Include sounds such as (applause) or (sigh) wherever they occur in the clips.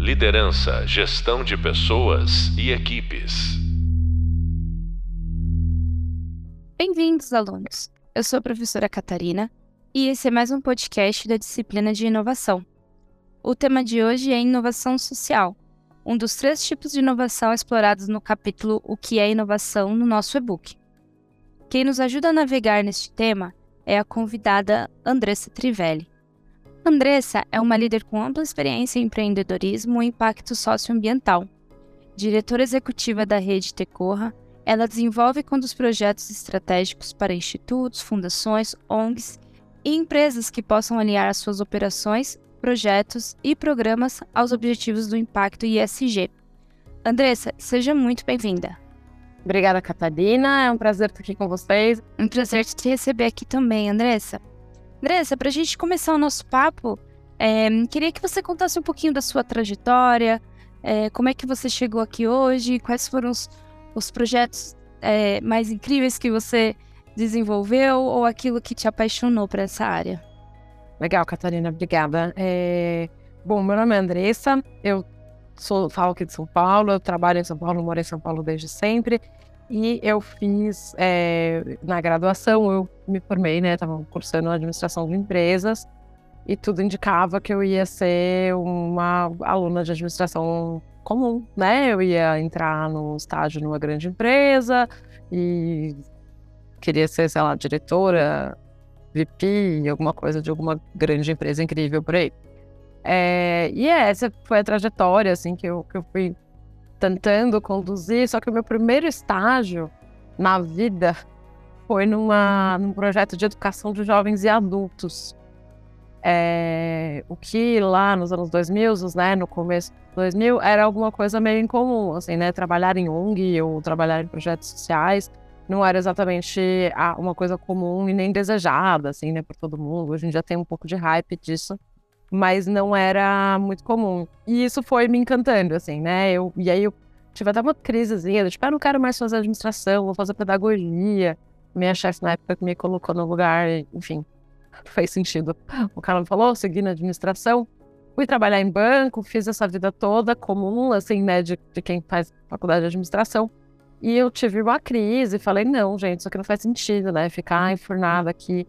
Liderança, gestão de pessoas e equipes. Bem-vindos, alunos. Eu sou a professora Catarina e esse é mais um podcast da disciplina de inovação. O tema de hoje é inovação social, um dos três tipos de inovação explorados no capítulo O que é inovação no nosso e-book. Quem nos ajuda a navegar neste tema é a convidada Andressa Trivelli. Andressa é uma líder com ampla experiência em empreendedorismo e impacto socioambiental. Diretora executiva da rede Tecorra, ela desenvolve e conduz projetos estratégicos para institutos, fundações, ONGs e empresas que possam aliar as suas operações, projetos e programas aos objetivos do impacto ISG. Andressa, seja muito bem-vinda. Obrigada, Catarina. É um prazer estar aqui com vocês. Um prazer te receber aqui também, Andressa. Andressa, para a gente começar o nosso papo, é, queria que você contasse um pouquinho da sua trajetória, é, como é que você chegou aqui hoje, quais foram os, os projetos é, mais incríveis que você desenvolveu ou aquilo que te apaixonou para essa área. Legal, Catarina, obrigada. É... Bom, meu nome é Andressa, eu sou, falo aqui de São Paulo, eu trabalho em São Paulo, moro em São Paulo desde sempre. E eu fiz, é, na graduação, eu me formei, né? Estava cursando administração de empresas e tudo indicava que eu ia ser uma aluna de administração comum, né? Eu ia entrar no estágio numa grande empresa e queria ser, sei lá, diretora, VP, alguma coisa de alguma grande empresa incrível por aí. É, e essa foi a trajetória, assim, que eu, que eu fui tentando conduzir, só que o meu primeiro estágio na vida foi numa, num projeto de educação de jovens e adultos. É, o que lá nos anos 2000, né, no começo de 2000, era alguma coisa meio incomum, assim, né, trabalhar em ONG ou trabalhar em projetos sociais não era exatamente uma coisa comum e nem desejada, assim, né, por todo mundo. Hoje em dia tem um pouco de hype disso, mas não era muito comum. E isso foi me encantando, assim, né? Eu, e aí eu tive até uma crisezinha, tipo, ah, não quero mais fazer administração, vou fazer pedagogia. Minha chefe na época me colocou no lugar, enfim, fez sentido. O cara me falou, segui na administração, fui trabalhar em banco, fiz essa vida toda comum, assim, né, de, de quem faz faculdade de administração. E eu tive uma crise, falei, não, gente, isso aqui não faz sentido, né, ficar enfurnada aqui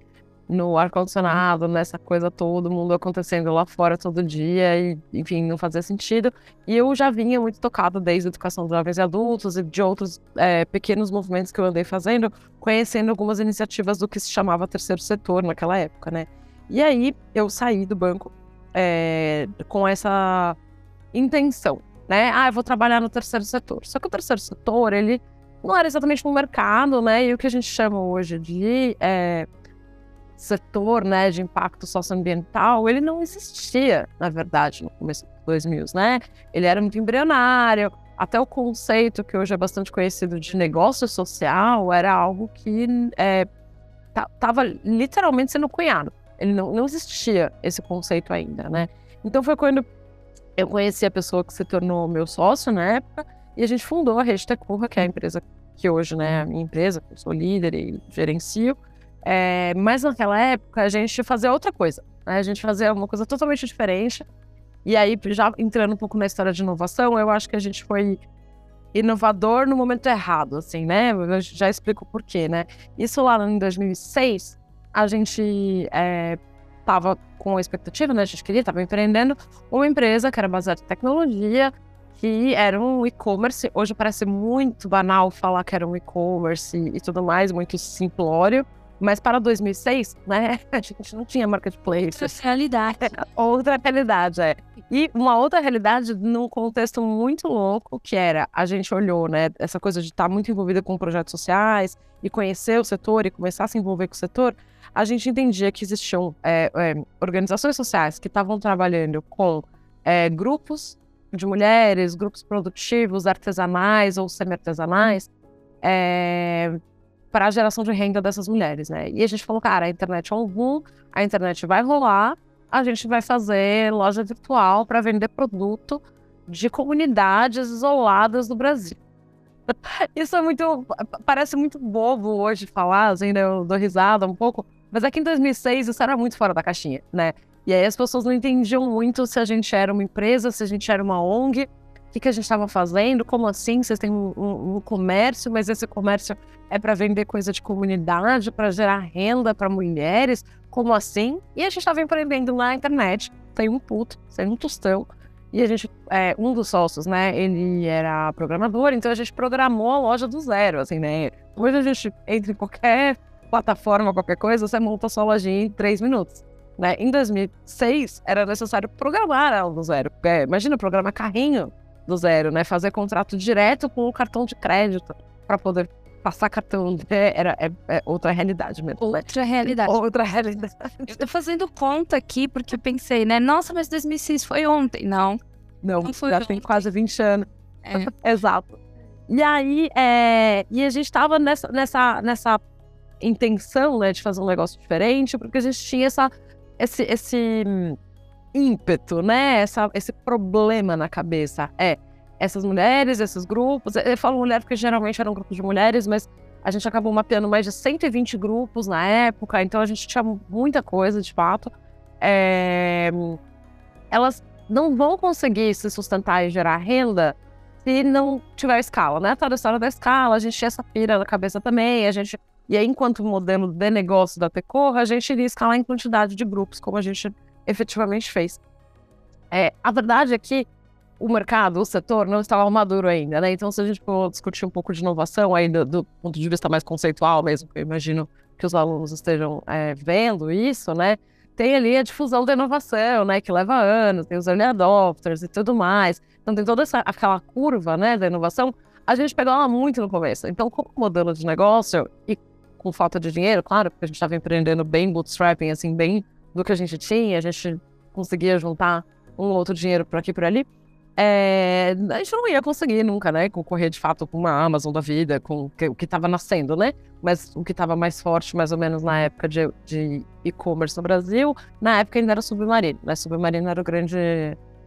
no ar-condicionado, nessa coisa todo mundo acontecendo lá fora todo dia, e enfim, não fazia sentido. E eu já vinha muito tocada desde a educação de jovens e adultos e de outros é, pequenos movimentos que eu andei fazendo, conhecendo algumas iniciativas do que se chamava terceiro setor naquela época, né? E aí eu saí do banco é, com essa intenção, né? Ah, eu vou trabalhar no terceiro setor. Só que o terceiro setor, ele não era exatamente um mercado, né? E o que a gente chama hoje de é, setor né, de impacto socioambiental, ele não existia, na verdade, no começo dos 2000, né? Ele era muito embrionário, até o conceito que hoje é bastante conhecido de negócio social era algo que estava é, literalmente sendo cunhado. Ele não, não existia esse conceito ainda, né? Então foi quando eu conheci a pessoa que se tornou meu sócio na época e a gente fundou a Rede Tecurra, que é a empresa que hoje né, é a minha empresa, eu sou líder e gerencio. É, mas naquela época a gente fazia outra coisa. Né? A gente fazia uma coisa totalmente diferente. E aí, já entrando um pouco na história de inovação, eu acho que a gente foi inovador no momento errado, assim, né? Eu já explico por quê, né? Isso lá em 2006, a gente é, com a expectativa, né? A gente queria, estava empreendendo uma empresa que era baseada em tecnologia, que era um e-commerce. Hoje parece muito banal falar que era um e-commerce e tudo mais, muito simplório. Mas para 2006, né, (laughs) a gente não tinha marketplace. Outra realidade. outra realidade, é. E uma outra realidade num contexto muito louco, que era, a gente olhou, né, essa coisa de estar muito envolvida com projetos sociais e conhecer o setor e começar a se envolver com o setor, a gente entendia que existiam é, é, organizações sociais que estavam trabalhando com é, grupos de mulheres, grupos produtivos, artesanais ou semi-artesanais, é, para a geração de renda dessas mulheres, né? E a gente falou, cara, a internet é um boom, a internet vai rolar, a gente vai fazer loja virtual para vender produto de comunidades isoladas do Brasil. (laughs) Isso é muito. Parece muito bobo hoje falar, assim, né? Eu dou risada um pouco. Mas aqui em 2006 isso era muito fora da caixinha, né? E aí as pessoas não entendiam muito se a gente era uma empresa, se a gente era uma ONG, que, que a gente estava fazendo, como assim? Vocês têm um, um, um comércio, mas esse comércio é para vender coisa de comunidade, para gerar renda para mulheres, como assim? E a gente estava empreendendo na internet, sem um puto, sem um tostão. E a gente, é, um dos sócios, né, ele era programador, então a gente programou a loja do zero, assim, né? Hoje a gente entra em qualquer plataforma, qualquer coisa, você monta a sua lojinha em três minutos. Né? Em 2006, era necessário programar ela do zero. É, imagina programar carrinho do zero, né? Fazer contrato direto com o cartão de crédito para poder passar cartão. É, era é, é outra realidade mesmo. Né? Outra realidade. Outra realidade. Eu tô fazendo conta aqui porque eu pensei, né? Nossa, mas 2006 foi ontem. Não. Não, Não foi já ontem. tem quase 20 anos. É. (laughs) Exato. E aí, é, e a gente estava nessa, nessa, nessa intenção, né, de fazer um negócio diferente, porque a gente tinha essa, esse, esse ímpeto, né, essa, esse problema na cabeça. É, essas mulheres, esses grupos, eu falo mulher porque geralmente eram grupos de mulheres, mas a gente acabou mapeando mais de 120 grupos na época, então a gente tinha muita coisa, de fato. É, elas não vão conseguir se sustentar e gerar renda se não tiver escala, né? Toda a história da escala, a gente tinha essa pira na cabeça também, a gente... E aí, enquanto modelo de negócio da Tecorra, a gente iria escalar em quantidade de grupos, como a gente efetivamente fez. É, a verdade é que o mercado, o setor, não estava maduro ainda, né? Então, se a gente for discutir um pouco de inovação aí do, do ponto de vista mais conceitual mesmo, que eu imagino que os alunos estejam é, vendo isso, né? Tem ali a difusão da inovação, né? Que leva anos, tem os early adopters e tudo mais. Então, tem toda essa, aquela curva, né, da inovação. A gente pegou ela muito no começo. Então, como modelo de negócio e com falta de dinheiro, claro, porque a gente estava empreendendo bem bootstrapping, assim, bem do que a gente tinha, a gente conseguia juntar um ou outro dinheiro por aqui e por ali. É, a gente não ia conseguir nunca, né? Concorrer de fato com uma Amazon da vida, com o que estava nascendo, né? Mas o que estava mais forte, mais ou menos na época de, de e-commerce no Brasil, na época ainda era Submarino, né? Submarino era o grande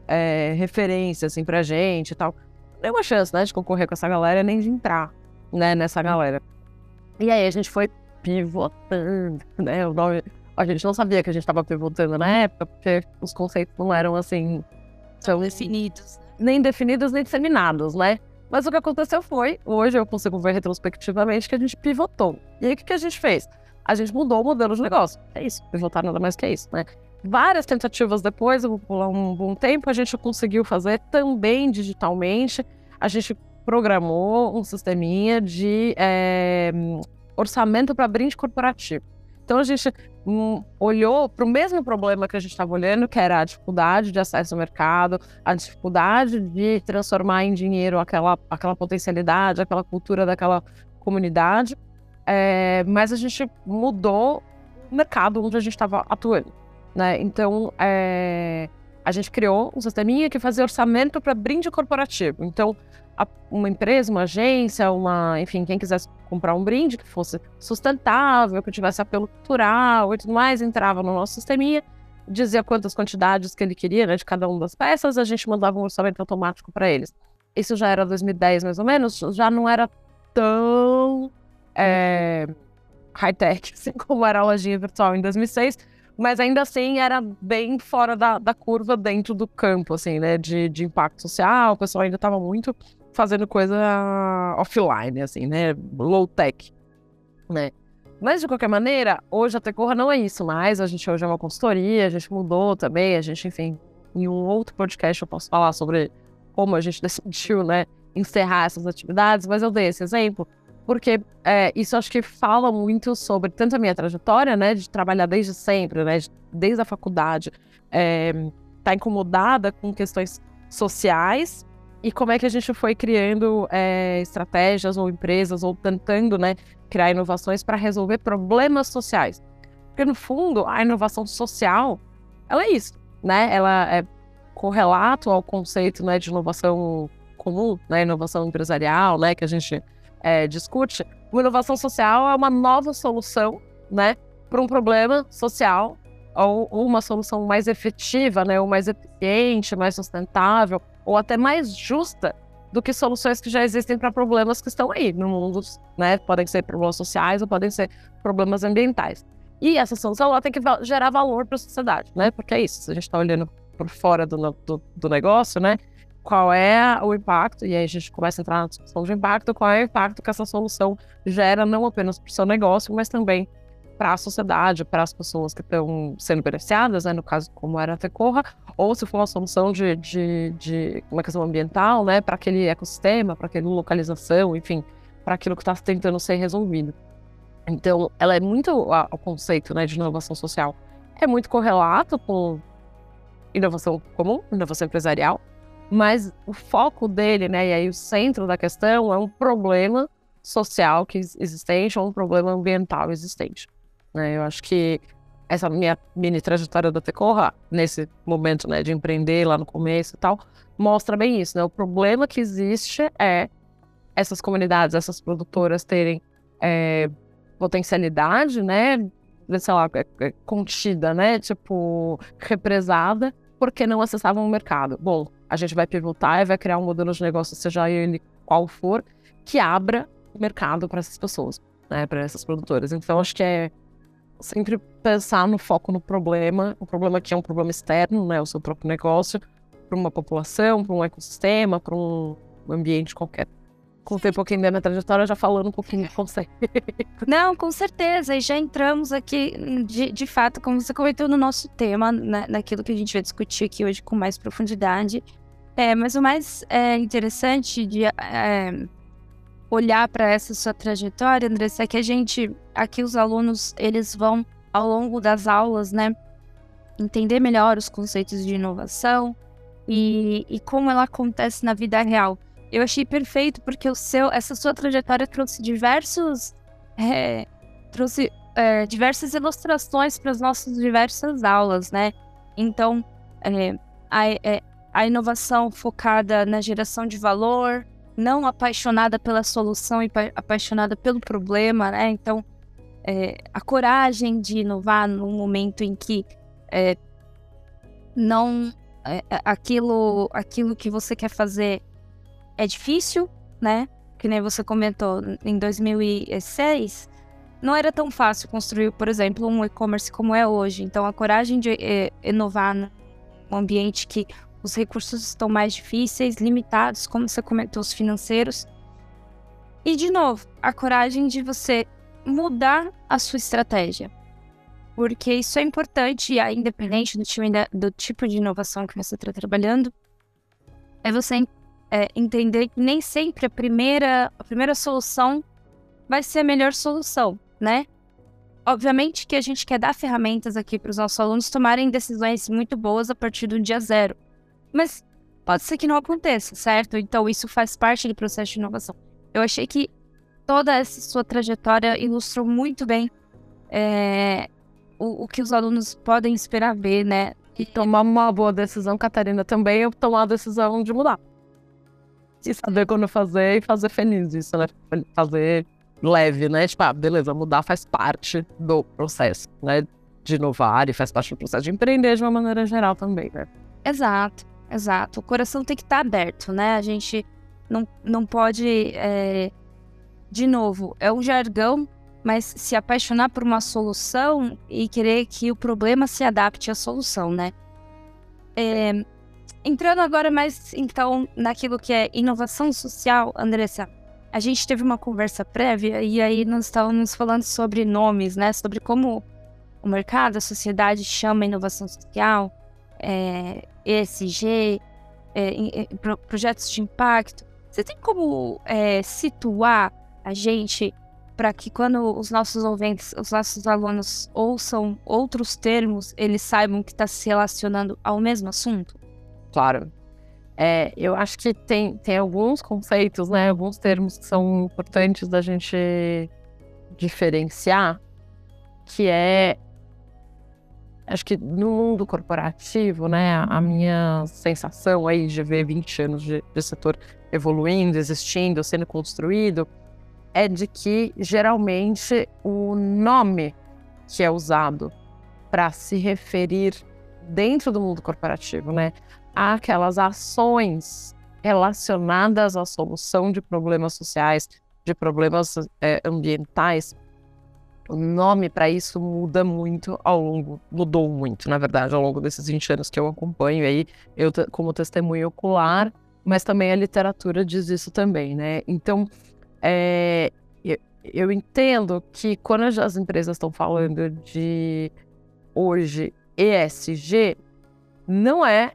é, referência, assim, pra gente e tal. Nenhuma chance, né, de concorrer com essa galera, nem de entrar, né, nessa galera. E aí a gente foi pivotando, né? O nome. A gente não sabia que a gente estava pivotando na época, porque os conceitos não eram assim. tão definidos. nem definidos nem disseminados, né? Mas o que aconteceu foi, hoje eu consigo ver retrospectivamente que a gente pivotou. E aí o que, que a gente fez? A gente mudou o modelo de negócio. É isso, pivotar nada mais que isso, né? Várias tentativas depois, eu vou pular um bom tempo, a gente conseguiu fazer também digitalmente. A gente programou um sisteminha de eh, orçamento para brinde corporativo. Então a gente hum, olhou para o mesmo problema que a gente estava olhando, que era a dificuldade de acesso ao mercado, a dificuldade de transformar em dinheiro aquela, aquela potencialidade, aquela cultura daquela comunidade. É, mas a gente mudou o mercado onde a gente estava atuando. Né? Então, é, a gente criou um sisteminha que fazia orçamento para brinde corporativo. Então, a- uma empresa, uma agência, uma, enfim, quem quisesse comprar um brinde que fosse sustentável, que tivesse apelo cultural e tudo mais, entrava no nosso sisteminha, dizia quantas quantidades que ele queria, né, de cada uma das peças, a gente mandava um orçamento automático para eles. Isso já era 2010 mais ou menos, já não era tão é, high-tech (laughs) assim como era a lojinha virtual em 2006, mas ainda assim era bem fora da, da curva dentro do campo, assim, né, de, de impacto social, o pessoal ainda estava muito fazendo coisa offline, assim, né, low-tech, né. Mas, de qualquer maneira, hoje a Tecorra não é isso mais, a gente hoje é uma consultoria, a gente mudou também, a gente, enfim, em um outro podcast eu posso falar sobre como a gente (laughs) decidiu, né, encerrar essas atividades, mas eu dei esse exemplo porque é, isso acho que fala muito sobre tanto a minha trajetória, né, de trabalhar desde sempre, né, de- desde a faculdade, é, tá incomodada com questões sociais e como é que a gente foi criando é, estratégias ou empresas ou tentando, né, criar inovações para resolver problemas sociais. Porque no fundo a inovação social, ela é isso, né? Ela é correlato ao conceito, né, de inovação comum, né, inovação empresarial, né, que a gente é, discute, uma inovação social é uma nova solução, né, para um problema social ou, uma solução mais efetiva, né, ou mais eficiente, mais sustentável, ou até mais justa do que soluções que já existem para problemas que estão aí no mundo, né, podem ser problemas sociais ou podem ser problemas ambientais. E essa solução ela tem que gerar valor para a sociedade, né? Porque é isso, se a gente está olhando por fora do, do, do, negócio, né? Qual é o impacto, e aí a gente começa a entrar na discussão de impacto, qual é o impacto que essa solução gera não apenas para o seu negócio, mas também para a sociedade, para as pessoas que estão sendo beneficiadas, né, no caso como era a Tecorra, ou se for uma solução de, de, de uma questão ambiental, né, para aquele ecossistema, para aquela localização, enfim, para aquilo que está tentando ser resolvido. Então, ela é muito o conceito, né, de inovação social é muito correlato com inovação comum, inovação empresarial, mas o foco dele, né, e aí o centro da questão é um problema social que existente ou um problema ambiental existente. Né? Eu acho que essa minha mini trajetória da Tecorra, nesse momento né, de empreender lá no começo e tal, mostra bem isso. Né? O problema que existe é essas comunidades, essas produtoras terem é, potencialidade, né? Sei lá, é, é, contida, né? Tipo, represada, porque não acessavam o mercado. Bom, a gente vai pivotar e vai criar um modelo de negócio, seja ele qual for, que abra mercado para essas pessoas, né? Para essas produtoras. Então, acho que é sempre pensar no foco no problema, o problema que é um problema externo, né, o seu próprio negócio, para uma população, para um ecossistema, para um ambiente qualquer. Contei um pouquinho da minha trajetória, já falando um pouquinho de você. (laughs) Não, com certeza. E já entramos aqui, de, de fato, como você comentou, no nosso tema, né, naquilo que a gente vai discutir aqui hoje com mais profundidade. É, mas o mais é, interessante de é, olhar para essa sua trajetória, Andressa, é que a gente, aqui os alunos, eles vão, ao longo das aulas, né, entender melhor os conceitos de inovação e, e como ela acontece na vida real. Eu achei perfeito porque o seu, essa sua trajetória trouxe diversos, é, trouxe é, diversas ilustrações para as nossas diversas aulas, né? Então, é, a, é, a inovação focada na geração de valor, não apaixonada pela solução e apaixonada pelo problema, né? Então, é, a coragem de inovar num momento em que é, não é, é, aquilo, aquilo que você quer fazer é difícil, né? Que nem você comentou em 2006, não era tão fácil construir, por exemplo, um e-commerce como é hoje. Então, a coragem de é, inovar num ambiente que os recursos estão mais difíceis, limitados, como você comentou, os financeiros. E, de novo, a coragem de você mudar a sua estratégia. Porque isso é importante, independente do, time, do tipo de inovação que você está trabalhando, é você é, entender que nem sempre a primeira, a primeira solução vai ser a melhor solução, né? Obviamente que a gente quer dar ferramentas aqui para os nossos alunos tomarem decisões muito boas a partir do dia zero. Mas pode ser que não aconteça, certo? Então isso faz parte do processo de inovação. Eu achei que toda essa sua trajetória ilustrou muito bem é, o, o, que os alunos podem esperar ver, né? E tomar uma boa decisão, Catarina, também eu tomar a decisão de mudar. E saber quando fazer e fazer feliz isso, né? Fazer leve, né? Tipo, ah, beleza, mudar faz parte do processo, né? De inovar e faz parte do processo de empreender de uma maneira geral também, né? Exato. Exato. O coração tem que estar tá aberto, né? A gente não, não pode. É... De novo, é um jargão, mas se apaixonar por uma solução e querer que o problema se adapte à solução, né? É... Entrando agora mais, então, naquilo que é inovação social, Andressa, a gente teve uma conversa prévia e aí nós estávamos falando sobre nomes, né? Sobre como o mercado, a sociedade chama inovação social é, ESG, é, projetos de impacto. Você tem como é, situar a gente para que quando os nossos ouvintes, os nossos alunos ouçam outros termos, eles saibam que está se relacionando ao mesmo assunto? Claro. É, eu acho que tem, tem alguns conceitos, né, alguns termos que são importantes da gente diferenciar, que é acho que no mundo corporativo, né, a minha sensação aí de ver 20 anos de, de setor evoluindo, existindo, sendo construído, é de que geralmente o nome que é usado para se referir dentro do mundo corporativo, né, àquelas ações relacionadas à solução de problemas sociais, de problemas é, ambientais, o nome para isso muda muito ao longo, mudou muito, na verdade, ao longo desses 20 anos que eu acompanho aí, eu como testemunho ocular, mas também a literatura diz isso também, né? Então, é, eu, eu entendo que quando as empresas estão falando de hoje ESG, não é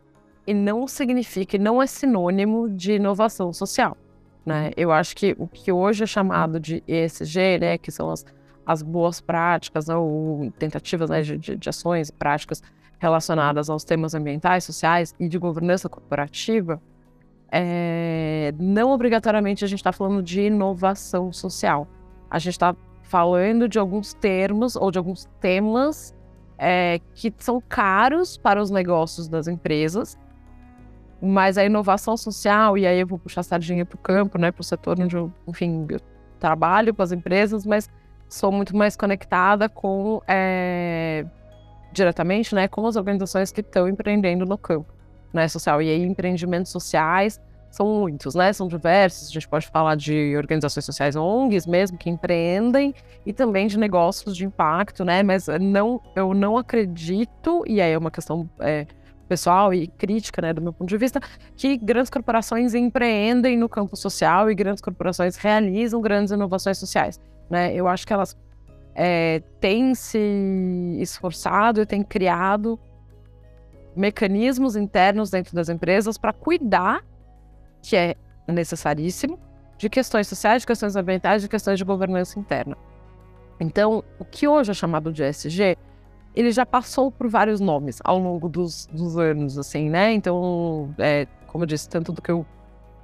e não significa, e não é sinônimo de inovação social. Né? Eu acho que o que hoje é chamado de ESG, né, que são as, as boas práticas né, ou tentativas né, de, de ações e práticas relacionadas aos temas ambientais, sociais e de governança corporativa, é, não obrigatoriamente a gente está falando de inovação social. A gente está falando de alguns termos ou de alguns temas é, que são caros para os negócios das empresas, mas a inovação social, e aí eu vou puxar a sardinha para o campo, né, para o setor onde eu, enfim, eu trabalho com as empresas, mas sou muito mais conectada com, é, diretamente, né, com as organizações que estão empreendendo no campo né, social. E aí, empreendimentos sociais são muitos, né? São diversos. A gente pode falar de organizações sociais ONGs mesmo que empreendem e também de negócios de impacto, né? Mas não, eu não acredito, e aí é uma questão é, pessoal e crítica, né, do meu ponto de vista, que grandes corporações empreendem no campo social e grandes corporações realizam grandes inovações sociais, né? Eu acho que elas é, têm se esforçado e têm criado mecanismos internos dentro das empresas para cuidar, que é necessaríssimo, de questões sociais, de questões ambientais, de questões de governança interna. Então, o que hoje é chamado de ESG, ele já passou por vários nomes ao longo dos, dos anos, assim, né? Então, é, como eu disse, tanto do que eu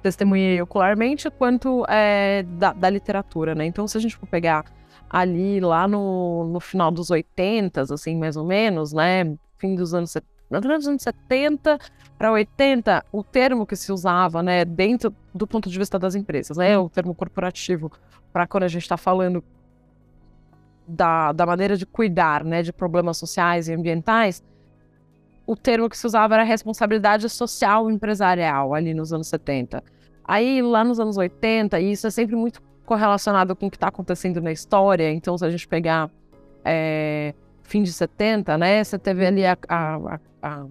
testemunhei ocularmente, quanto é, da, da, literatura, né? Então, se a gente for pegar ali, lá no, no final dos 80, assim, mais ou menos, né? Fim dos anos 70, nos anos 70 para 80, o termo que se usava, né, dentro do ponto de vista das empresas, né, o termo corporativo, para quando a gente está falando da, da maneira de cuidar, né, de problemas sociais e ambientais, o termo que se usava era responsabilidade social empresarial, ali nos anos 70. Aí, lá nos anos 80, e isso é sempre muito correlacionado com o que está acontecendo na história, então, se a gente pegar é, fim de 70, né, você teve ali a, a, a,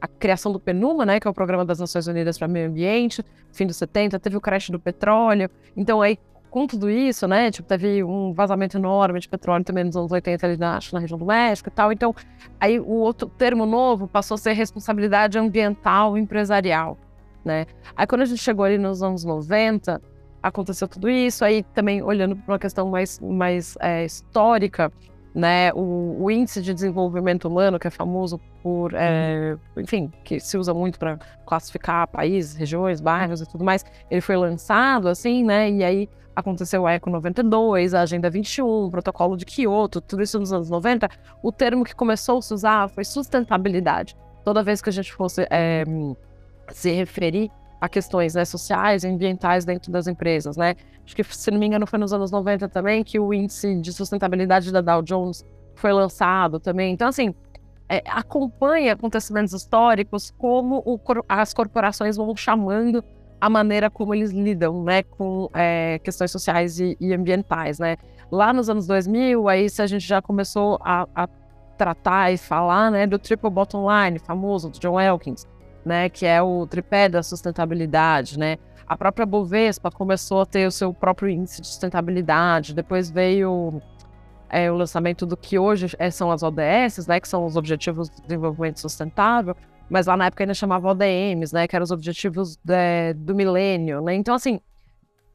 a criação do PNUMA, né, que é o Programa das Nações Unidas para Meio Ambiente, fim dos 70, teve o crash do petróleo. Então, aí, com tudo isso, né, tipo, teve um vazamento enorme de petróleo também nos anos 80 ali na, na região do México e tal. Então, aí o outro termo novo passou a ser responsabilidade ambiental empresarial, né? Aí quando a gente chegou ali nos anos 90, aconteceu tudo isso. Aí também olhando para uma questão mais, mais é, histórica, né? O, o, índice de desenvolvimento humano, que é famoso por, é, enfim, que se usa muito para classificar países, regiões, bairros e tudo mais, ele foi lançado assim, né? E aí aconteceu a Eco 92, a Agenda 21, o Protocolo de Kyoto, tudo isso nos anos 90. O termo que começou a se usar foi sustentabilidade. Toda vez que a gente fosse é, se referir a questões né, sociais e ambientais dentro das empresas, né? Acho que, se não me engano, foi nos anos 90 também que o índice de sustentabilidade da Dow Jones foi lançado também. Então, assim, é, acompanha acontecimentos históricos, como o, as corporações vão chamando a maneira como eles lidam, né, com é, questões sociais e, e, ambientais, né. Lá nos anos 2000, aí a gente já começou a, a tratar e falar, né, do triple bottom line, famoso, do John Elkins, né, que é o tripé da sustentabilidade, né? A própria Bovespa começou a ter o seu próprio índice de sustentabilidade, depois veio é, o lançamento do que hoje é, são as ODS, né, que são os Objetivos de Desenvolvimento Sustentável, mas lá na época ainda chamava ODMs, né, que eram os Objetivos de, do Milênio, né? Então, assim,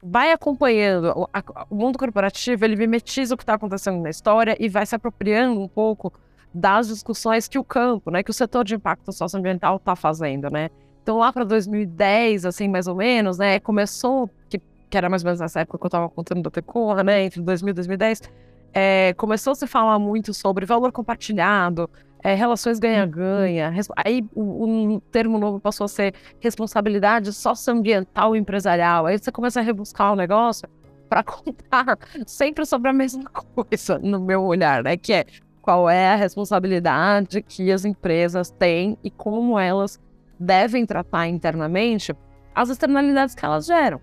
vai acompanhando. O, a, o mundo corporativo, ele mimetiza o que está acontecendo na história e vai se apropriando um pouco das discussões que o campo, né, que o setor de impacto socioambiental está fazendo, né. Então lá para 2010, assim, mais ou menos, né, começou, que, que era mais ou menos nessa época que eu estava contando da Tecor, né, entre 2000 e 2010, é, começou a se falar muito sobre valor compartilhado, é, relações ganha-ganha. Aí o, o, termo novo passou a ser responsabilidade socioambiental empresarial. Aí você começa a rebuscar o negócio para (laughs) contar sempre sobre a mesma coisa, no meu olhar, né? Que é qual é a responsabilidade que as empresas têm e como elas devem tratar internamente as externalidades que elas geram.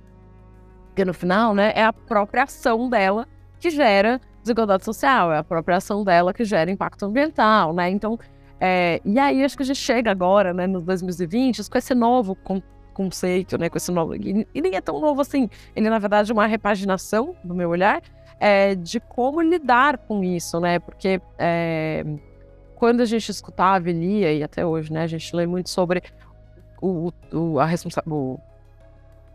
Porque no final, né, é a própria ação dela que gera desigualdade social, é a própria ação dela que gera impacto ambiental, né? Então, é, e aí acho que a gente chega agora, né, nos 2020, com esse novo con conceito, né, com esse novo, e, e, nem é tão novo assim, ele na verdade é uma repaginação do meu olhar, é, de como lidar com isso, né, porque é, quando a gente escutava e lia, e até hoje, né, a gente lê muito sobre o, o a responsabilidade,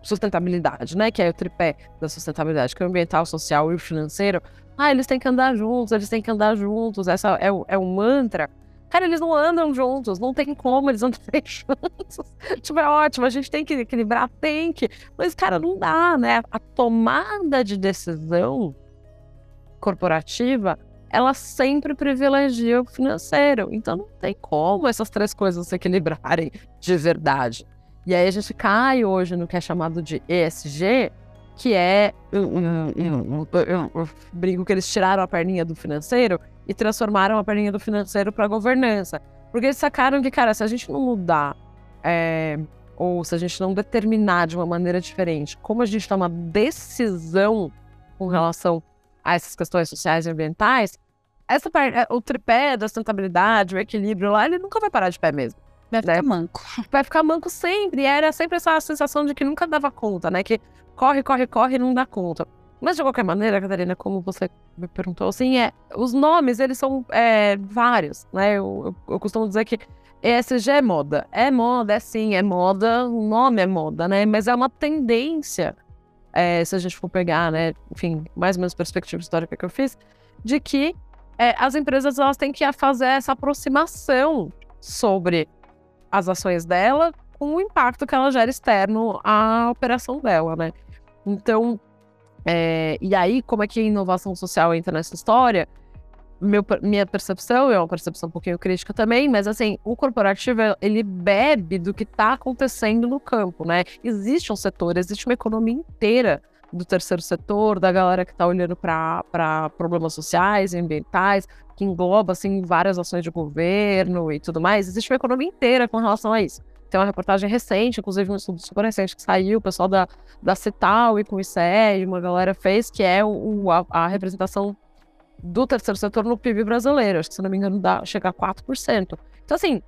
sustentabilidade, né? Que é o tripé da sustentabilidade, que é o ambiental, social e o financeiro. Ah, eles têm que andar juntos, eles têm que andar juntos. Essa é o, é o mantra. Cara, eles não andam juntos, não tem como eles (laughs) andarem juntos. tipo, é ótimo, a gente tem que equilibrar, tem que. Mas, cara, não dá, né? A tomada de decisão corporativa, ela sempre privilegia o financeiro. Então não tem como essas três coisas se equilibrarem de verdade. E aí a gente cai hoje no que é chamado de ESG, que é. Eu, brinco que eles tiraram a perninha do financeiro e transformaram a perninha do financeiro para governança. Porque eles sacaram que, cara, se a gente não mudar, é, ou se a gente não determinar de uma maneira diferente como a gente toma decisão com relação a essas questões sociais e ambientais, essa parte, o tripé da sustentabilidade, o equilíbrio lá, ele nunca vai parar de pé mesmo. Vai ficar né? manco. (laughs) Vai ficar manco sempre. E era sempre essa sensação de que nunca dava conta, né? Que corre, corre, corre e não dá conta. Mas de qualquer maneira, Catarina, como você me perguntou, assim, é, os nomes, eles são é, vários, né? Eu, eu, eu, costumo dizer que ESG é moda. É moda, é sim, é moda, o nome é moda, né? Mas é uma tendência, é, se a gente for pegar, né? Enfim, mais ou menos perspectiva histórica que eu fiz, de que é, as empresas elas têm que fazer essa aproximação sobre as ações dela com o impacto que ela gera externo à operação dela, né? Então, é, e aí, como é que a inovação social entra nessa história? Meu, minha percepção, é uma percepção um pouquinho crítica também, mas assim, o corporativo, ele bebe do que está acontecendo no campo, né? Existe um setor, existe uma economia inteira do terceiro setor, da galera que está olhando para problemas sociais e ambientais, que engloba assim várias ações de governo e tudo mais. Existe uma economia inteira com relação a isso. Tem uma reportagem recente, inclusive um estudo super recente que saiu, o pessoal da, da CETAL e com o ICE, uma galera fez, que é o, a, a representação do terceiro setor no PIB brasileiro. Acho que, se não me engano, dá, chega a 4%. Então, assim,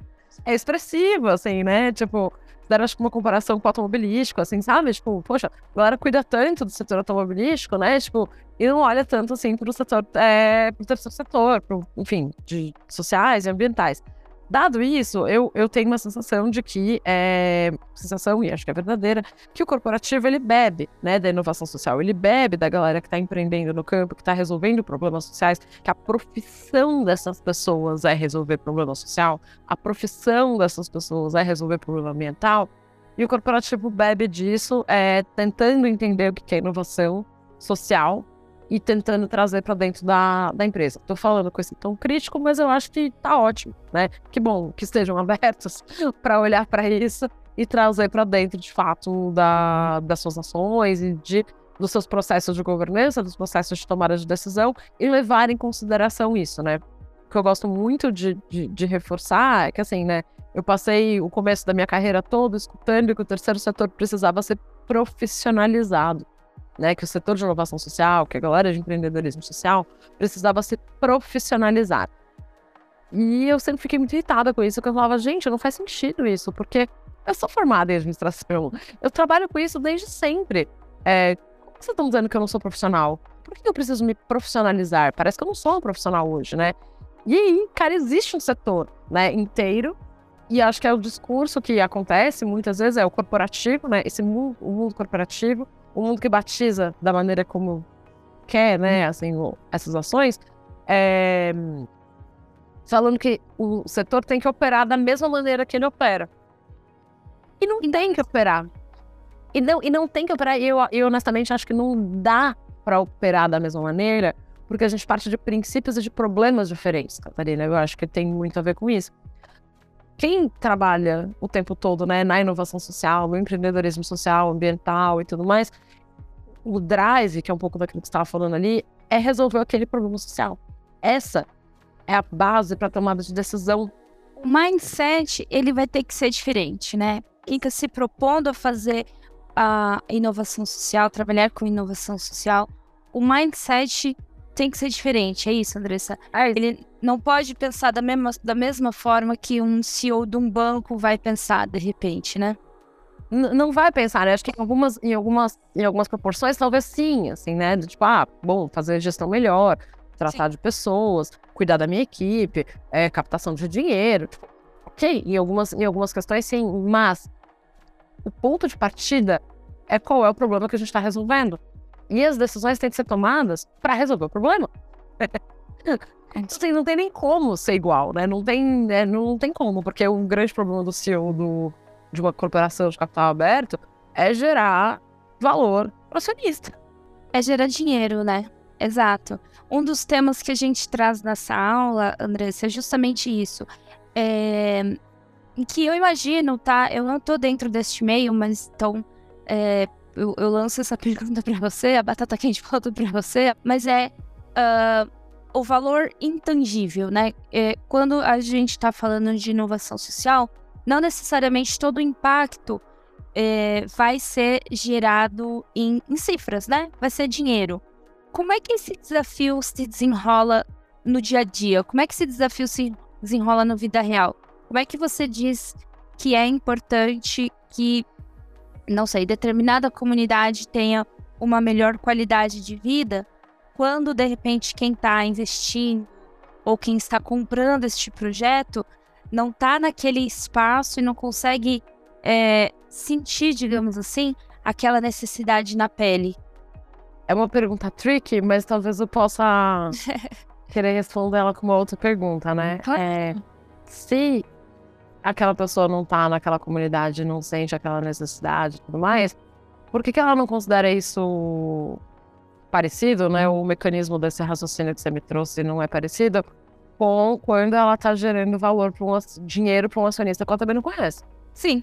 é expressivo, assim, né? Tipo, deram acho uma comparação com o automobilístico, assim, sabe? Tipo, poxa, a galera cuida tanto do setor automobilístico, né? Tipo, e não olha tanto assim para o setor, é, para o terceiro setor, pro, enfim, de sociais e ambientais. Dado isso, eu, eu tenho uma sensação de que, é, sensação, e acho que é verdadeira, que o corporativo ele bebe né, da inovação social, ele bebe da galera que está empreendendo no campo, que está resolvendo problemas sociais, que a profissão dessas pessoas é resolver problema social, a profissão dessas pessoas é resolver problema ambiental, e o corporativo bebe disso, é, tentando entender o que é inovação social e tentando trazer para dentro da, da empresa. Estou falando com esse tom crítico, mas eu acho que está ótimo, né? Que bom que estejam abertos (laughs) para olhar para isso e trazer para dentro, de fato, da, das suas ações e de, dos seus processos de governança, dos processos de tomada de decisão e levar em consideração isso, né? O que eu gosto muito de, de, de reforçar é que, assim, né? Eu passei o começo da minha carreira toda escutando que o terceiro setor precisava ser profissionalizado né, que o setor de inovação social, que a galera de empreendedorismo social, precisava se profissionalizar. E eu sempre fiquei muito irritada com isso, porque eu falava, gente, não faz sentido isso, porque eu sou formada em administração, eu trabalho com isso desde sempre. É, como vocês estão dizendo que eu não sou profissional? Por que eu preciso me profissionalizar? Parece que eu não sou um profissional hoje, né? E aí, cara, existe um setor né, inteiro, e acho que é o discurso que acontece muitas vezes, é o corporativo, né? Esse mundo, o mundo corporativo, o mundo que batiza da maneira como quer, né, uhum. assim, o, essas ações, é, falando que o setor tem que operar da mesma maneira que ele opera. E não tem que operar. E não, e não tem que operar. E eu, eu honestamente acho que não dá para operar da mesma maneira, porque a gente parte de princípios e de problemas diferentes, Catarina. Eu acho que tem muito a ver com isso quem trabalha o tempo todo né, na inovação social, no empreendedorismo social, ambiental e tudo mais, o drive, que é um pouco daquilo que você estava falando ali, é resolver aquele problema social. Essa é a base para tomada de decisão. O mindset, ele vai ter que ser diferente, né? Quem está se propondo a fazer a inovação social, trabalhar com inovação social, o mindset tem que ser diferente, é isso, Andressa? É, Ele não pode pensar da mesma, da mesma forma que um CEO de um banco vai pensar, de repente, né? N- não vai pensar, né? Acho que em algumas, em algumas, em algumas proporções, talvez sim, assim, né? Tipo, ah, bom, fazer gestão melhor, tratar de pessoas, cuidar da minha equipe, é, captação de dinheiro. Tipo, ok, em algumas, em algumas questões sim, mas o ponto de partida é qual é o problema que a gente está resolvendo. E as decisões têm que ser tomadas para resolver o problema. (laughs) Assim, não tem nem como ser igual, né? Não tem, né? não tem como, porque o grande problema do CEO do, de uma corporação de capital aberto é gerar valor para o acionista. É gerar dinheiro, né? Exato. Um dos temas que a gente traz nessa aula, Andressa, é justamente isso. É... Que eu imagino, tá? Eu não tô dentro deste meio, mas então é, eu, eu lanço essa (laughs) pergunta para você, a batata quente volta para você, mas é ah, o valor intangível, né? É, quando a gente está falando de inovação social, não necessariamente todo o impacto é, vai ser gerado em, em cifras, né? Vai ser dinheiro. Como é que esse desafio se desenrola no dia a dia? Como é que esse desafio se desenrola na vida real? Como é que você diz que é importante que, não sei, determinada comunidade tenha uma melhor qualidade de vida quando, de repente, quem está investindo ou quem está comprando este projeto não está naquele espaço e não consegue é, sentir, digamos assim, aquela necessidade na pele? É uma pergunta tricky, mas talvez eu possa (laughs) querer responder ela com uma outra pergunta, né? Claro. É, se aquela pessoa não tá naquela comunidade, não sente aquela necessidade e tudo mais, por que, que ela não considera isso parecido, né? O mecanismo desse raciocínio que você me trouxe não é parecido com quando ela tá gerando valor para um dinheiro para um acionista que ela também não conhece. Sim,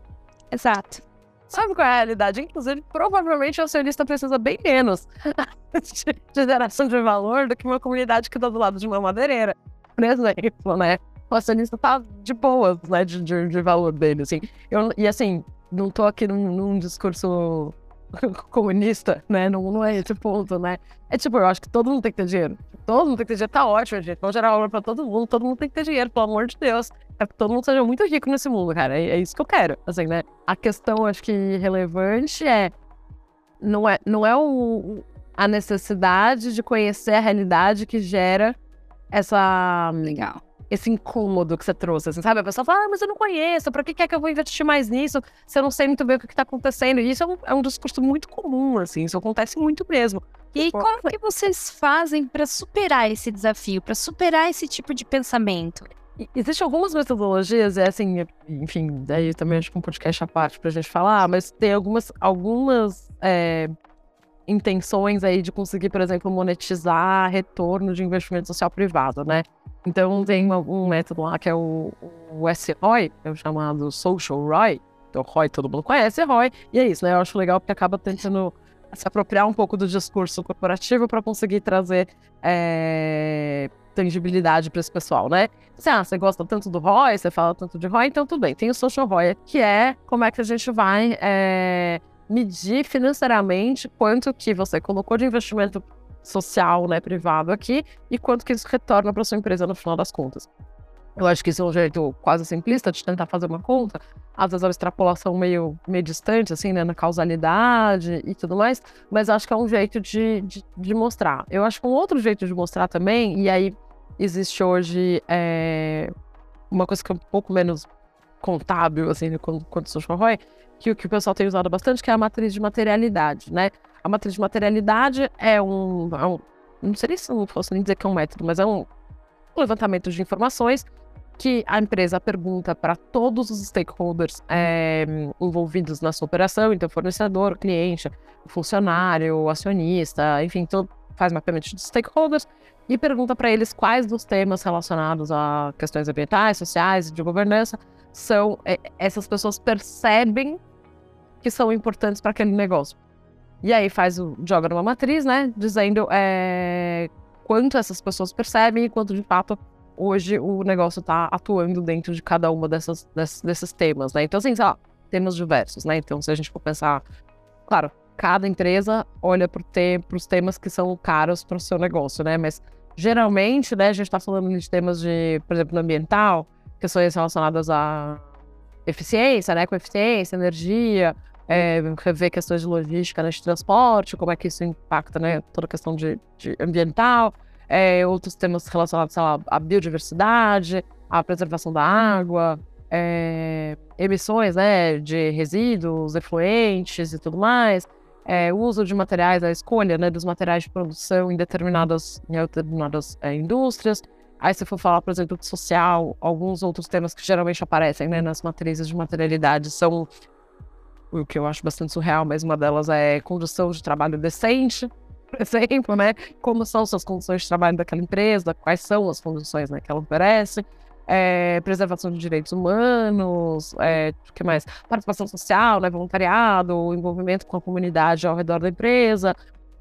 exato. Sabe qual é a realidade? Inclusive, provavelmente o acionista precisa bem menos de, (laughs) de geração de valor do que uma comunidade que está do lado de uma madeireira. Por exemplo, né? O acionista tá de boas, né? De, de, de valor dele, assim. Eu, e assim, não tô aqui num, num discurso (laughs) comunista, né? Não, não é esse ponto, né? É tipo, eu acho que todo mundo tem que ter dinheiro. Todo mundo tem que ter dinheiro. Tá ótimo, gente. Vamos gerar valor pra todo mundo. Todo mundo tem que ter dinheiro, pelo amor de Deus. É que todo mundo seja muito rico nesse mundo, cara. É, é isso que eu quero, assim, né? A questão, acho que relevante é... Não é, não é o, a necessidade de conhecer a realidade que gera essa Legal. Esse incômodo que você trouxe, assim, sabe? A pessoa fala, ah, mas eu não conheço, pra que, é que eu vou investir mais nisso se eu não sei muito bem o que, que tá acontecendo? E isso é um, é um discurso muito comum, assim, isso acontece muito mesmo. E aí, como que vocês fazem para superar esse desafio, para superar esse tipo de pensamento? Existem algumas metodologias, é assim, enfim, daí também acho que um podcast à parte pra gente falar, mas tem algumas, algumas é, intenções aí de conseguir, por exemplo, monetizar retorno de investimento social privado, né? Então tem um método lá que é o, o SROI, é o chamado Social ROI. Então, ROI todo mundo conhece, ROI, e é isso, né? Eu acho legal porque acaba tentando se apropriar um pouco do discurso corporativo para conseguir trazer é, tangibilidade para esse pessoal, né? Você, ah, você gosta tanto do ROI, você fala tanto de ROI, então tudo bem. Tem o Social ROI, que é como é que a gente vai é, medir financeiramente quanto que você colocou de investimento social, né, privado aqui, e quanto que isso retorna para sua empresa no final das contas. Eu acho que esse é um jeito quase simplista de tentar fazer uma conta. Às vezes é uma extrapolação meio, meio distante, assim, né, na causalidade e tudo mais, mas acho que é um jeito de, de, de mostrar. Eu acho que um outro jeito de mostrar também, e aí existe hoje é, uma coisa que é um pouco menos contábil, assim, né, quanto, quanto social ROI, que o que o pessoal tem usado bastante, que é a matriz de materialidade, né? A matriz de materialidade é um, é um não sei se não posso nem dizer que é um método, mas é um levantamento de informações que a empresa pergunta para todos os stakeholders é, envolvidos na sua operação, então fornecedor, cliente, funcionário, acionista, enfim, então faz mapeamento de stakeholders e pergunta para eles quais dos temas relacionados a questões ambientais, sociais e de governança são é, essas pessoas percebem que são importantes para aquele negócio. E aí faz o joga numa matriz, né, dizendo é, quanto essas pessoas percebem e quanto de fato hoje o negócio está atuando dentro de cada uma dessas, desses, desses temas, né? Então, assim, sei lá, temas diversos, né? Então, se a gente for pensar, claro, cada empresa olha para te, os temas que são caros para o seu negócio, né? Mas geralmente, né, a gente está falando de temas de, por exemplo, ambiental, questões relacionadas a eficiência, né, com eficiência, energia, é, questões de logística, né, de transporte, como é que isso impacta, né, toda a questão de, de ambiental, é, outros temas relacionados lá, à biodiversidade, à preservação da água, é, emissões, né, de resíduos, efluentes e tudo mais, é, o uso de materiais, a escolha, né, dos materiais de produção em determinadas, em determinadas é, indústrias, Aí, se for falar, por exemplo, de social, alguns outros temas que geralmente aparecem né, nas matrizes de materialidade são o que eu acho bastante surreal, mas uma delas é condição de trabalho decente, (laughs) por exemplo, né? Como são as condições de trabalho daquela empresa, quais são as condições né, que ela oferece, é, preservação de direitos humanos, é, o que mais? Participação social, né, voluntariado, envolvimento com a comunidade ao redor da empresa,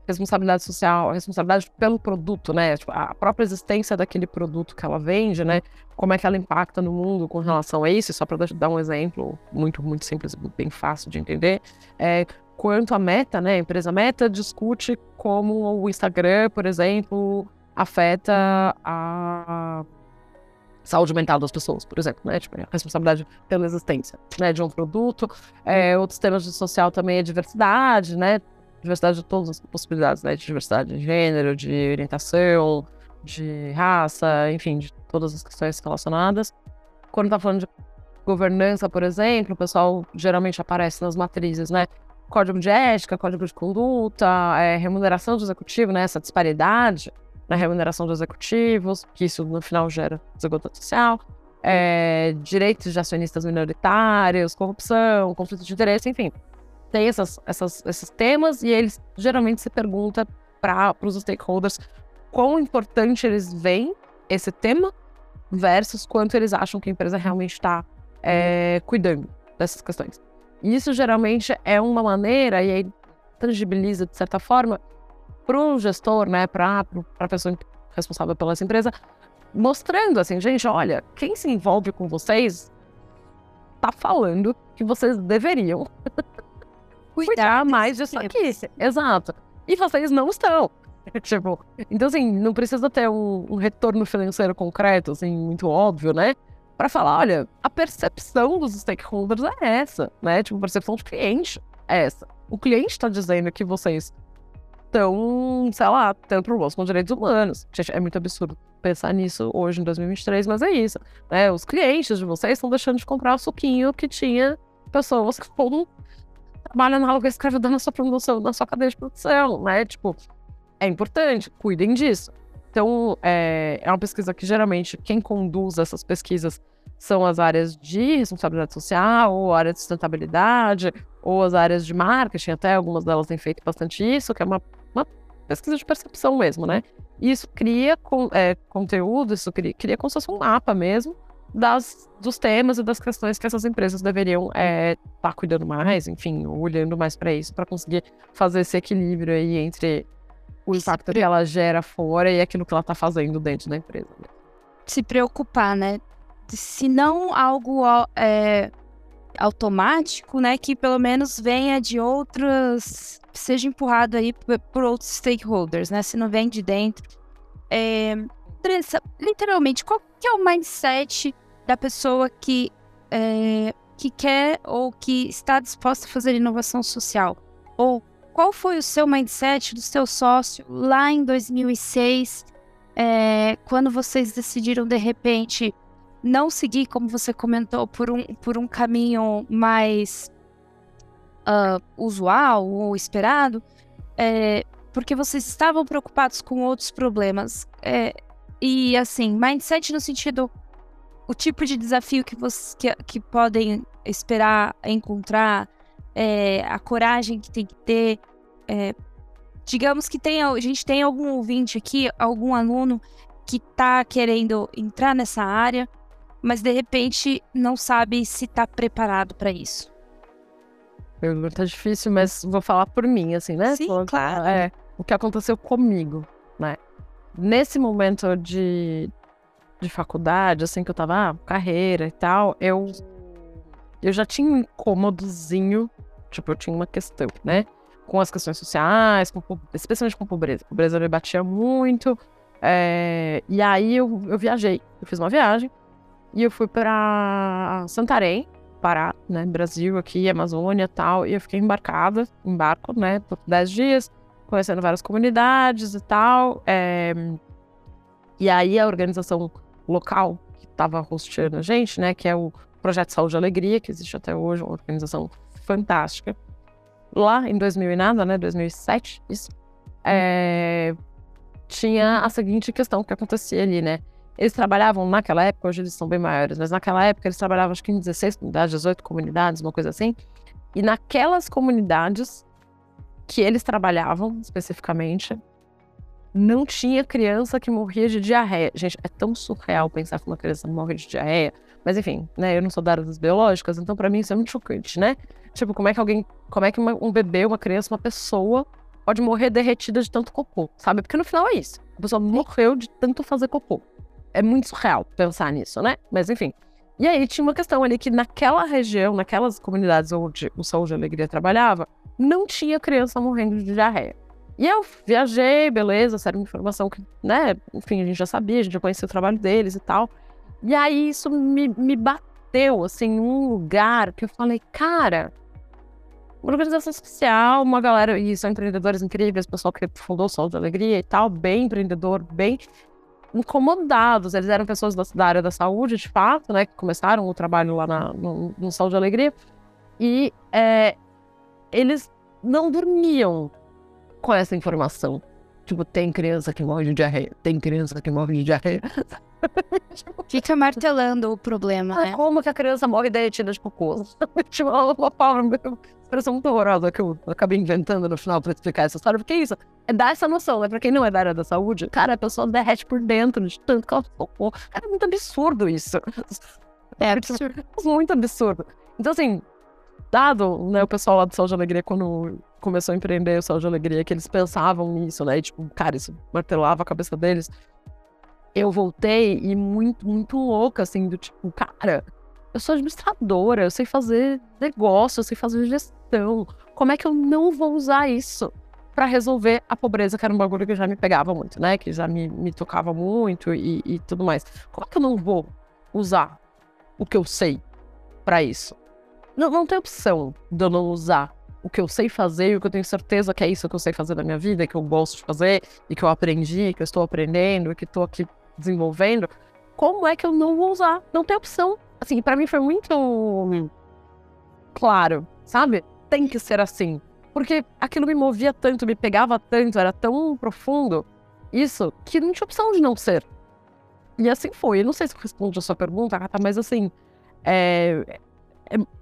responsabilidade social, responsabilidade pelo produto, né? Tipo, a própria existência daquele produto que ela vende, né? Como é que ela impacta no mundo com relação a isso? Só para dar um exemplo muito, muito simples, bem fácil de entender. É, quanto a Meta, né? A empresa Meta discute como o Instagram, por exemplo, afeta a saúde mental das pessoas, por exemplo, né? Tipo, a responsabilidade pela existência, né? De um produto. É, outros temas de social também é diversidade, né? Diversidade de todas as possibilidades, né? De diversidade de gênero, de orientação, de raça, enfim, de todas as questões relacionadas. Quando tá falando de governança, por exemplo, o pessoal geralmente aparece nas matrizes, né? Código de ética, código de conduta, é, remuneração do executivo, né? Essa disparidade na remuneração dos executivos, que isso no final gera desigualdade social. É, direitos de acionistas minoritários, corrupção, conflito de interesse, enfim tem essas, essas, esses temas e eles geralmente se pergunta para os stakeholders quão importante eles veem esse tema versus quanto eles acham que a empresa realmente está é, cuidando dessas questões. E isso geralmente é uma maneira, e aí tangibiliza de certa forma, para o gestor, né, para a pessoa responsável pela essa empresa, mostrando assim, gente, olha, quem se envolve com vocês tá falando que vocês deveriam cuidar mais disso aqui. Exato. E vocês não estão. (laughs) tipo, então assim, não precisa ter um, um, retorno financeiro concreto, assim, muito óbvio, né? Para falar, olha, a percepção dos stakeholders é essa, né? Tipo, a percepção de cliente é essa. O cliente está dizendo que vocês estão, sei lá, tendo problemas com direitos humanos. Gente, é muito absurdo pensar nisso hoje, em 2023, mas é isso. Né? Os clientes de vocês estão deixando de comprar o suquinho que tinha pessoas (laughs) com trabalha na alga escravidão na sua produção, na sua cadeia de produção, né? Tipo, é importante, cuidem disso. Então, é, é uma pesquisa que geralmente quem conduz essas pesquisas são as áreas de responsabilidade social, ou área de sustentabilidade, ou as áreas de marketing, até algumas delas têm feito bastante isso, que é uma, uma pesquisa de percepção mesmo, né? E isso cria com, é, conteúdo, isso cria, cria como se fosse um mapa mesmo, das, dos temas e das questões que essas empresas deveriam estar é, tá cuidando mais, enfim, olhando mais para isso, para conseguir fazer esse equilíbrio aí entre o impacto que ela gera fora e aquilo que ela está fazendo dentro da empresa. Né? Se preocupar, né? Se não algo é, automático, né? Que pelo menos venha de outras. seja empurrado aí por outros stakeholders, né? Se não vem de dentro. É, Andressa, literalmente, qual que é o mindset da pessoa que, é, que quer ou que está disposta a fazer inovação social? Ou qual foi o seu mindset do seu sócio lá em 2006, é, quando vocês decidiram de repente não seguir, como você comentou, por um, por um caminho mais uh, usual ou esperado, é, porque vocês estavam preocupados com outros problemas. É, e assim, mindset no sentido o tipo de desafio que vocês que, que podem esperar encontrar, é, a coragem que tem que ter. É, digamos que tem, a gente tem algum ouvinte aqui, algum aluno que está querendo entrar nessa área, mas de repente não sabe se está preparado para isso. Pergunta difícil, mas vou falar por mim, assim, né? Sim, claro. É, o que aconteceu comigo, né? Nesse momento de, de faculdade, assim, que eu tava, ah, carreira e tal, eu, eu já tinha um incômodozinho, tipo, eu tinha uma questão, né? com as questões sociais, com, especialmente com pobreza. A pobreza me batia muito. É, e aí eu, eu viajei, eu fiz uma viagem e eu fui para Santarém, Pará, né, Brasil, aqui, Amazônia tal, e eu fiquei embarcada, em barco, né, por 10 dias, conhecendo várias comunidades e tal. É, e aí a organização local que estava hosteando a gente, né, que é o Projeto Saúde e Alegria, que existe até hoje, uma organização fantástica. Lá em 2000 e nada, né, 2007, isso, é, tinha a seguinte questão que acontecia ali, né, eles trabalhavam naquela época, hoje eles são bem maiores, mas naquela época eles trabalhavam acho que em 16 comunidades, 18 comunidades, uma coisa assim. E naquelas comunidades que eles trabalhavam especificamente, não tinha criança que morria de diarreia. Gente, é tão surreal pensar que uma criança morre de diarreia. Mas enfim, né, eu não sou da área das biológicas, então para mim isso é muito chocante, né? Tipo, como é que alguém, como é que uma, um bebê, uma criança, uma pessoa pode morrer derretida de tanto cocô, sabe? Porque no final é isso. A pessoa morreu de tanto fazer cocô é muito surreal pensar nisso, né? Mas enfim. E aí tinha uma questão ali que naquela região, naquelas comunidades onde o Saúde e Alegria trabalhava, não tinha criança morrendo de diarreia. E eu viajei, beleza, era uma informação que, né, enfim, a gente já sabia, a gente já conhecia o trabalho deles e tal. E aí isso me, me bateu, assim, num lugar que eu falei, cara, uma organização social, uma galera, e são empreendedores incríveis, pessoal que fundou o Saúde e Alegria e tal, bem empreendedor, bem incomodados. Eles eram pessoas da, da, área da saúde, de fato, né? Que começaram o trabalho lá na, no, no Saúde e Alegria. E é, eles não dormiam com essa informação. Tipo, tem criança que morre de diarreia, tem criança que morre de diarreia. (laughs) Fica martelando o problema, né? Como que a criança morre derretida de cocô? (laughs) tipo, uma palavra, expressão muito horrorosa que eu acabei inventando no final pra explicar essa história. Porque é isso, é dar essa noção, né? Pra quem não é da área da saúde, cara, a pessoa derrete por dentro de tanto que ela cocô. Cara, é muito absurdo isso. É (laughs) absurdo. muito absurdo. Então, assim, dado, né, o pessoal lá do Saúde e Alegria, quando começou a empreender o Saúde e Alegria, que eles pensavam nisso, né? E, tipo, cara, isso martelava a cabeça deles. Eu voltei e muito, muito louca, assim, do tipo, cara, eu sou administradora, eu sei fazer negócio, eu sei fazer gestão. Como é que eu não vou usar isso para resolver a pobreza, que era um bagulho que já me pegava muito, né? Que já me, me tocava muito e, e tudo mais. Como é que eu não vou usar o que eu sei para isso? Não, não tem opção de eu não usar o que eu sei fazer o que eu tenho certeza que é isso que eu sei fazer na minha vida, que eu gosto de fazer e que eu aprendi, que eu estou aprendendo e que estou aqui desenvolvendo. Como é que eu não vou usar? Não tem opção assim, para mim foi muito claro, sabe? Tem que ser assim. Porque aquilo me movia tanto, me pegava tanto, era tão profundo, isso, que não tinha opção de não ser. E assim foi. Eu não sei se eu respondo a sua pergunta, Rata, mas assim, é,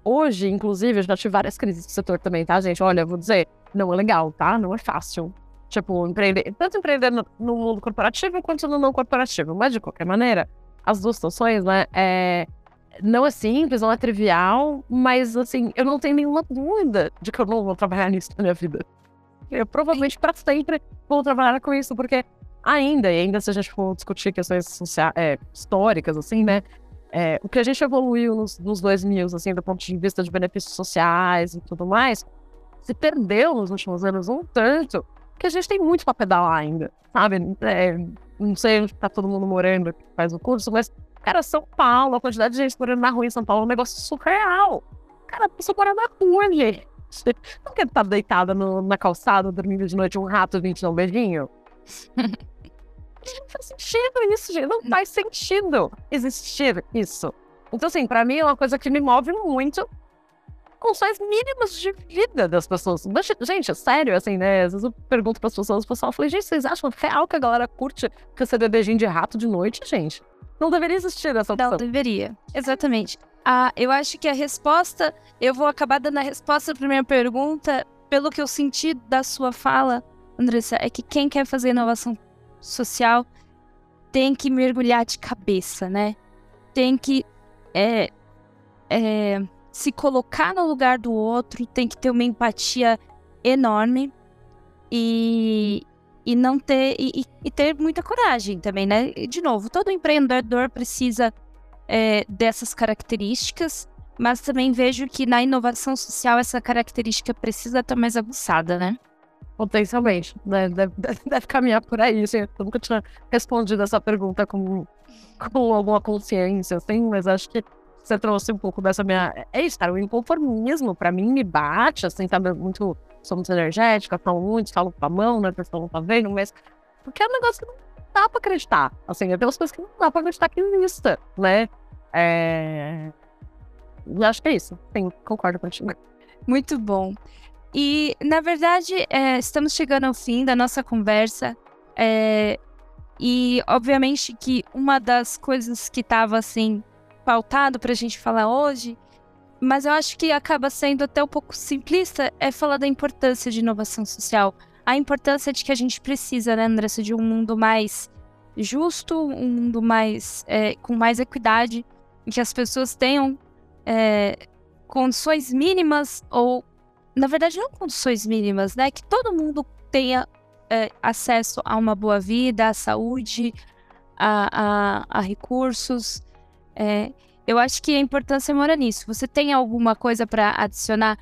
hoje, inclusive, eu já tive várias crises do setor também, tá, gente? Olha, vou dizer, não é legal, tá? Não é fácil. Tipo, empreender, tanto empreender no, no mundo corporativo quanto no não corporativo. Mas, de qualquer maneira, as duas situações, né, é, não é simples, não é trivial, mas assim, eu não tenho nenhuma dúvida de que eu não vou trabalhar nisso na minha vida. Eu provavelmente para sempre vou trabalhar com isso, porque ainda, e ainda se a gente for discutir questões sociais, é, históricas, assim, né? É, o que a gente evoluiu nos, nos 2000, assim, do ponto de vista de benefícios sociais e tudo mais, se perdeu nos últimos anos um tanto que a gente tem muito para pedalar ainda, sabe? É, não sei onde tá todo mundo morando que faz o curso, mas Cara, São Paulo, a quantidade de gente morando na rua em São Paulo é um negócio surreal. Cara, a pessoa mora na rua, gente. Não quer estar deitada no, na calçada, dormindo de noite, um rato vindo um beijinho? (laughs) não faz sentido isso, gente. Não faz sentido existir isso. Então, assim, pra mim é uma coisa que me move muito condições mínimas de vida das pessoas. Mas, gente, sério, assim, né? Às vezes eu pergunto pras pessoas, o pessoal fala, gente, vocês acham real que a galera curte receber beijinho de rato de noite, gente? Não deveria existir essa opção. Não deveria. Exatamente. Ah, eu acho que a resposta, eu vou acabar dando a resposta para minha pergunta, pelo que eu senti da sua fala, Andressa, é que quem quer fazer inovação social tem que mergulhar de cabeça, né? Tem que é, é, se colocar no lugar do outro, tem que ter uma empatia enorme e, e não ter e, e, ter muita coragem também, né? De novo, todo empreendedor precisa é, dessas características, mas também vejo que na inovação social essa característica precisa estar mais aguçada, né? Potencialmente, né? (laughs) Deve, deve, caminhar por aí. Assim, eu nunca tinha respondido essa pergunta com, com alguma consciência, assim, mas acho que você trouxe um pouco dessa minha. É isso, cara, o inconformismo, pra mim, me bate, assim, sabe? Muito. Sou muito energética, falo muito, falo com a mão, né? A pessoa não tá vendo, mas. Porque é um negócio que não dá pra acreditar. Assim, é pelas coisas que não dá pra acreditar que exista, né? É. Acho que é isso. Sim, concordo contigo. Muito bom. E, na verdade, é, estamos chegando ao fim da nossa conversa. É, e, obviamente, que uma das coisas que estava, assim, pautado para a gente falar hoje, mas eu acho que acaba sendo até um pouco simplista, é falar da importância de inovação social. A importância de que a gente precisa, né, Andressa, de um mundo mais justo, um mundo mais é, com mais equidade, em que as pessoas tenham é, condições mínimas ou na verdade, não condições mínimas, né? Que todo mundo tenha é, acesso a uma boa vida, à saúde, a, a, a recursos. É, eu acho que a importância mora nisso. Você tem alguma coisa para adicionar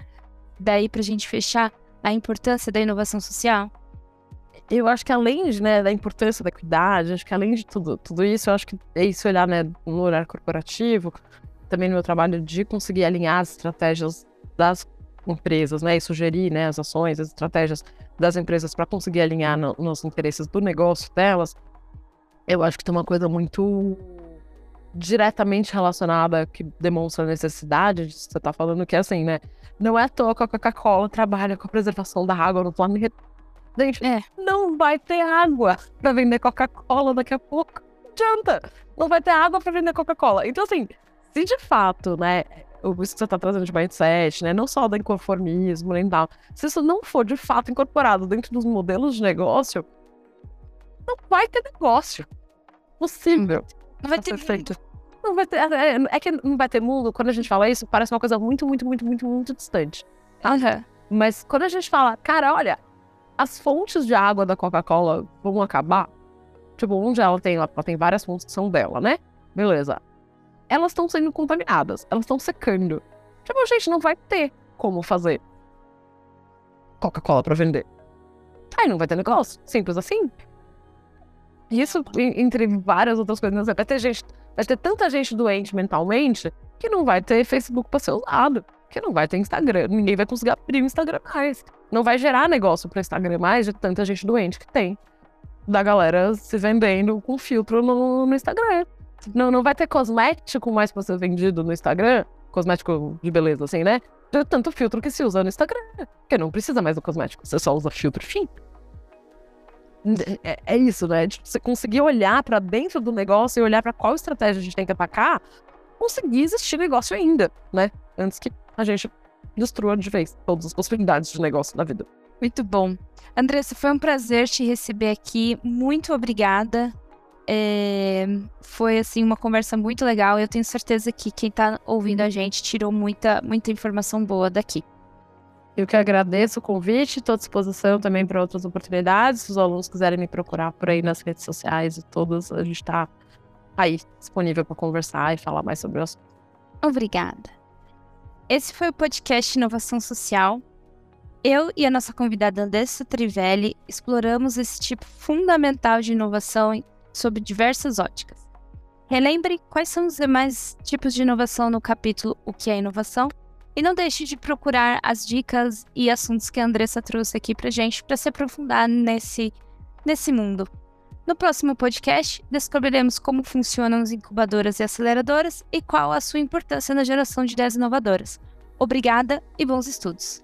daí para a gente fechar a importância da inovação social? Eu acho que além né, da importância da equidade, acho que além de tudo, tudo isso, eu acho que é isso olhar né, no horário corporativo, também no meu trabalho de conseguir alinhar as estratégias das empresas, né, e sugerir, né, as ações, as estratégias das empresas para conseguir alinhar no, nos interesses do negócio delas, eu acho que tem uma coisa muito diretamente relacionada que demonstra a necessidade de você tá falando que é assim, né? Não é à toa que a Coca-Cola trabalha com a preservação da água no planeta. Gente, é. não vai ter água para vender Coca-Cola daqui a pouco. Não adianta. Não vai ter água para vender Coca-Cola. Então, assim, se de fato, né, isso que você está trazendo de mindset, né? Não só do inconformismo, nem tal. Se isso não for de fato incorporado dentro dos modelos de negócio, não vai ter negócio. Possível. Não vai ter feito. Não vai ter. É, é, que não vai ter mundo, quando a gente fala isso, parece uma coisa muito, muito, muito, muito, muito distante. Uhum. Mas quando a gente fala, cara, olha, as fontes de água da Coca-Cola vão acabar. Tipo, onde ela tem, ela tem várias fontes que são dela, né? Beleza elas estão sendo contaminadas, elas estão secando. Tipo, gente, não vai ter como fazer Coca-Cola para vender. Aí não vai ter negócio, simples assim. Isso, entre várias outras coisas, vai ter gente, vai ter tanta gente doente mentalmente que não vai ter Facebook para ser usado, que não vai ter Instagram, ninguém vai conseguir abrir o Instagram mais. Não vai gerar negócio para Instagram mais de tanta gente doente que tem. Da galera se vendendo com filtro no, no Instagram. Não, não vai ter cosmético mais pra ser vendido no Instagram. Cosmético de beleza, assim, né? De tanto filtro que se usa no Instagram. Porque não precisa mais do cosmético, você só usa filtro fim. É, é isso, né? De você conseguir olhar para dentro do negócio e olhar para qual estratégia a gente tem que atacar, conseguir existir negócio ainda, né? Antes que a gente destrua de vez todas as possibilidades de negócio na vida. Muito bom. Andressa, foi um prazer te receber aqui. Muito obrigada. É, foi assim uma conversa muito legal. Eu tenho certeza que quem está ouvindo a gente tirou muita, muita informação boa daqui. Eu que agradeço o convite, estou à disposição também para outras oportunidades. Se os alunos quiserem me procurar por aí nas redes sociais e todas, a gente está aí disponível para conversar e falar mais sobre o assunto. Obrigada. Esse foi o podcast Inovação Social. Eu e a nossa convidada Andressa Trivelli exploramos esse tipo fundamental de inovação sob diversas óticas. Relembre quais são os demais tipos de inovação no capítulo O que é inovação e não deixe de procurar as dicas e assuntos que a Andressa trouxe aqui pra gente para se aprofundar nesse, nesse mundo. No próximo podcast, descobriremos como funcionam as incubadoras e aceleradoras e qual a sua importância na geração de ideias inovadoras. Obrigada e bons estudos!